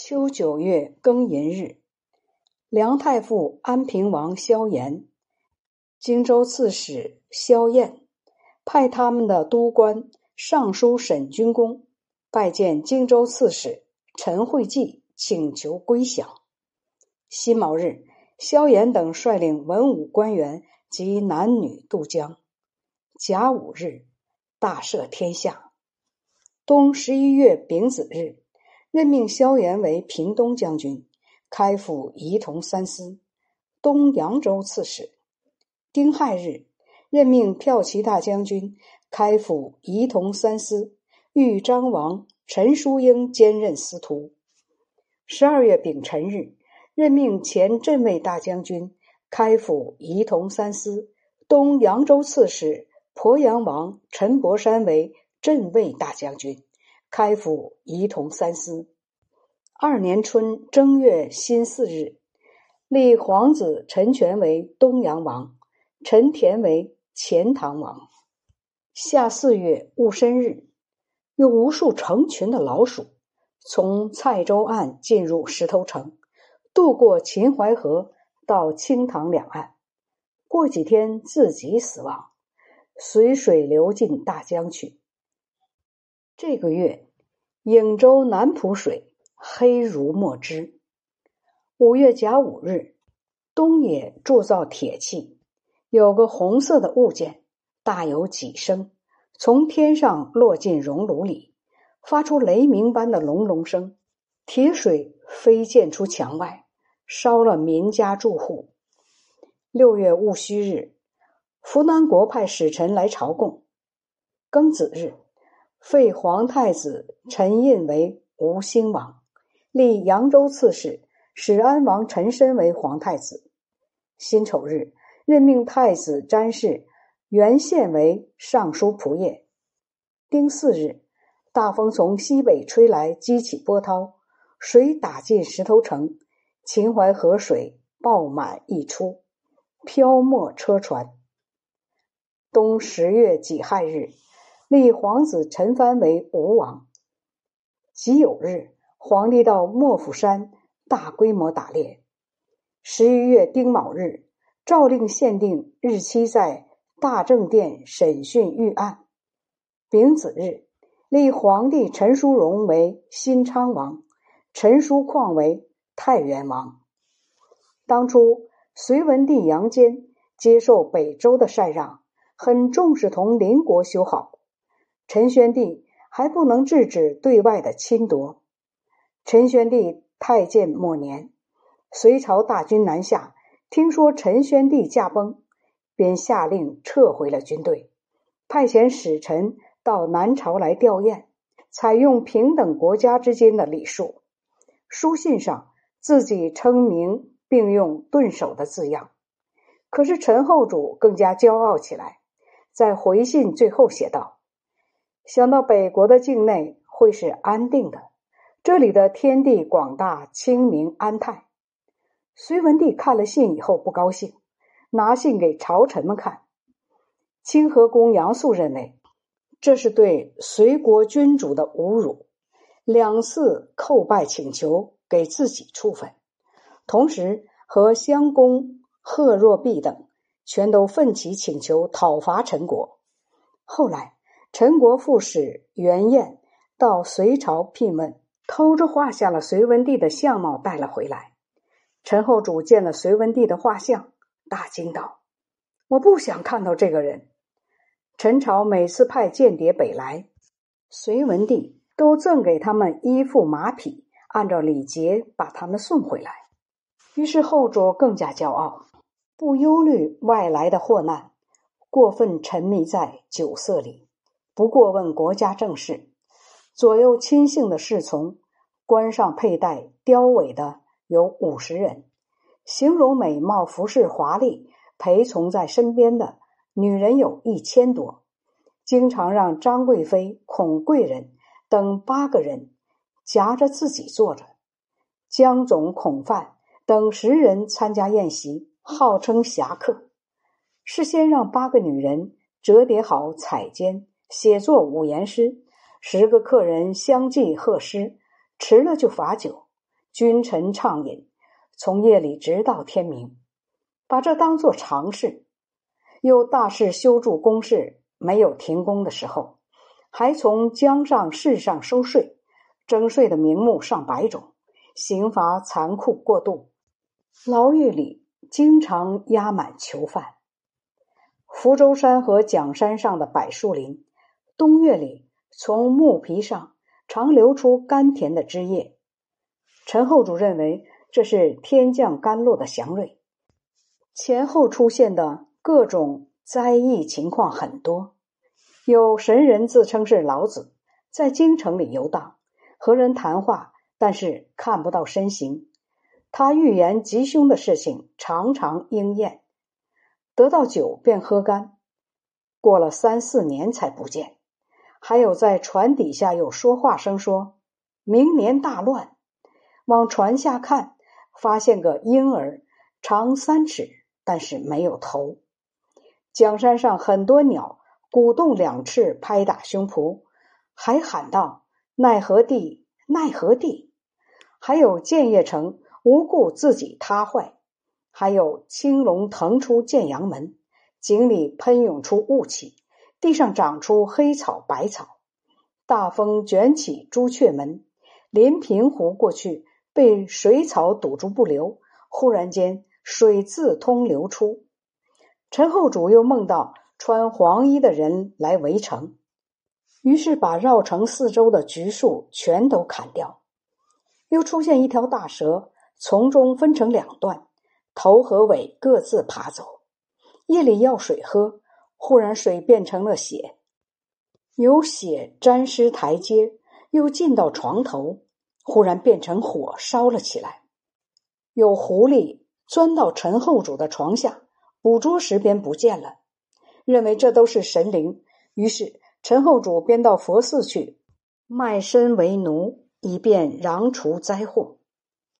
秋九月庚寅日，梁太傅安平王萧炎、荆州刺史萧燕派他们的都官尚书沈君公拜见荆州刺史陈惠济，请求归降。辛卯日，萧炎等率领文武官员及男女渡江。甲午日，大赦天下。冬十一月丙子日。任命萧炎为平东将军，开府仪同三司，东扬州刺史。丁亥日，任命骠骑大将军，开府仪同三司，豫章王陈叔英兼任司徒。十二月丙辰日，任命前镇卫大将军，开府仪同三司，东扬州刺史鄱阳王陈伯山为镇卫大将军。开府仪同三司。二年春正月辛巳日，立皇子陈全为东阳王，陈田为钱塘王。夏四月戊申日，有无数成群的老鼠从蔡州岸进入石头城，渡过秦淮河到清塘两岸，过几天自己死亡，随水流进大江去。这个月。颍州南浦水黑如墨汁。五月甲午日，东野铸造铁器，有个红色的物件，大有几升，从天上落进熔炉里，发出雷鸣般的隆隆声，铁水飞溅出墙外，烧了民家住户。六月戊戌日，扶南国派使臣来朝贡。庚子日。废皇太子陈胤为吴兴王，立扬州刺史史安王陈申为皇太子。辛丑日，任命太子詹事原宪为尚书仆射。丁巳日，大风从西北吹来，激起波涛，水打进石头城，秦淮河水爆满溢出，漂没车船。冬十月己亥日。立皇子陈蕃为吴王。己酉日，皇帝到莫府山大规模打猎。十一月丁卯日，诏令限定日期在大正殿审讯御案。丙子日，立皇帝陈叔荣为新昌王，陈叔旷为太原王。当初隋文帝杨坚接受北周的禅让，很重视同邻国修好。陈宣帝还不能制止对外的侵夺。陈宣帝太监末年，隋朝大军南下，听说陈宣帝驾崩，便下令撤回了军队，派遣使臣到南朝来吊唁，采用平等国家之间的礼数。书信上自己称名，并用“顿首”的字样。可是陈后主更加骄傲起来，在回信最后写道。想到北国的境内会是安定的，这里的天地广大，清明安泰。隋文帝看了信以后不高兴，拿信给朝臣们看。清河公杨素认为这是对隋国君主的侮辱，两次叩拜请求给自己处分，同时和襄公贺若弼等全都奋起请求讨伐陈国。后来。陈国副使袁彦到隋朝聘问，偷着画下了隋文帝的相貌带了回来。陈后主见了隋文帝的画像，大惊道：“我不想看到这个人。”陈朝每次派间谍北来，隋文帝都赠给他们衣服马匹，按照礼节把他们送回来。于是后主更加骄傲，不忧虑外来的祸难，过分沉迷在酒色里。不过问国家政事，左右亲信的侍从，冠上佩戴雕尾的有五十人，形容美貌、服饰华丽，陪从在身边的女人有一千多。经常让张贵妃、孔贵人等八个人夹着自己坐着，江总、孔范等十人参加宴席，号称侠客。事先让八个女人折叠好彩笺。写作五言诗，十个客人相继贺诗，迟了就罚酒。君臣畅饮，从夜里直到天明，把这当做常事。又大肆修筑工事，没有停工的时候，还从江上市上收税，征税的名目上百种，刑罚残酷过度，牢狱里经常压满囚犯。福州山和蒋山上的柏树林，冬月里从木皮上常流出甘甜的汁液。陈后主认为这是天降甘露的祥瑞。前后出现的各种灾异情况很多，有神人自称是老子，在京城里游荡，和人谈话，但是看不到身形。他预言吉凶的事情常常应验。得到酒便喝干，过了三四年才不见。还有在船底下有说话声，说明年大乱。往船下看，发现个婴儿，长三尺，但是没有头。江山上很多鸟鼓动两翅，拍打胸脯，还喊道：“奈何地，奈何地！”还有建业城无故自己塌坏。还有青龙腾出建阳门，井里喷涌出雾气，地上长出黑草白草。大风卷起朱雀门，临平湖过去被水草堵住不流，忽然间水自通流出。陈后主又梦到穿黄衣的人来围城，于是把绕城四周的橘树全都砍掉。又出现一条大蛇，从中分成两段。头和尾各自爬走，夜里要水喝，忽然水变成了血，有血沾湿台阶，又进到床头，忽然变成火烧了起来。有狐狸钻到陈后主的床下，捕捉时便不见了，认为这都是神灵，于是陈后主便到佛寺去卖身为奴，以便攘除灾祸。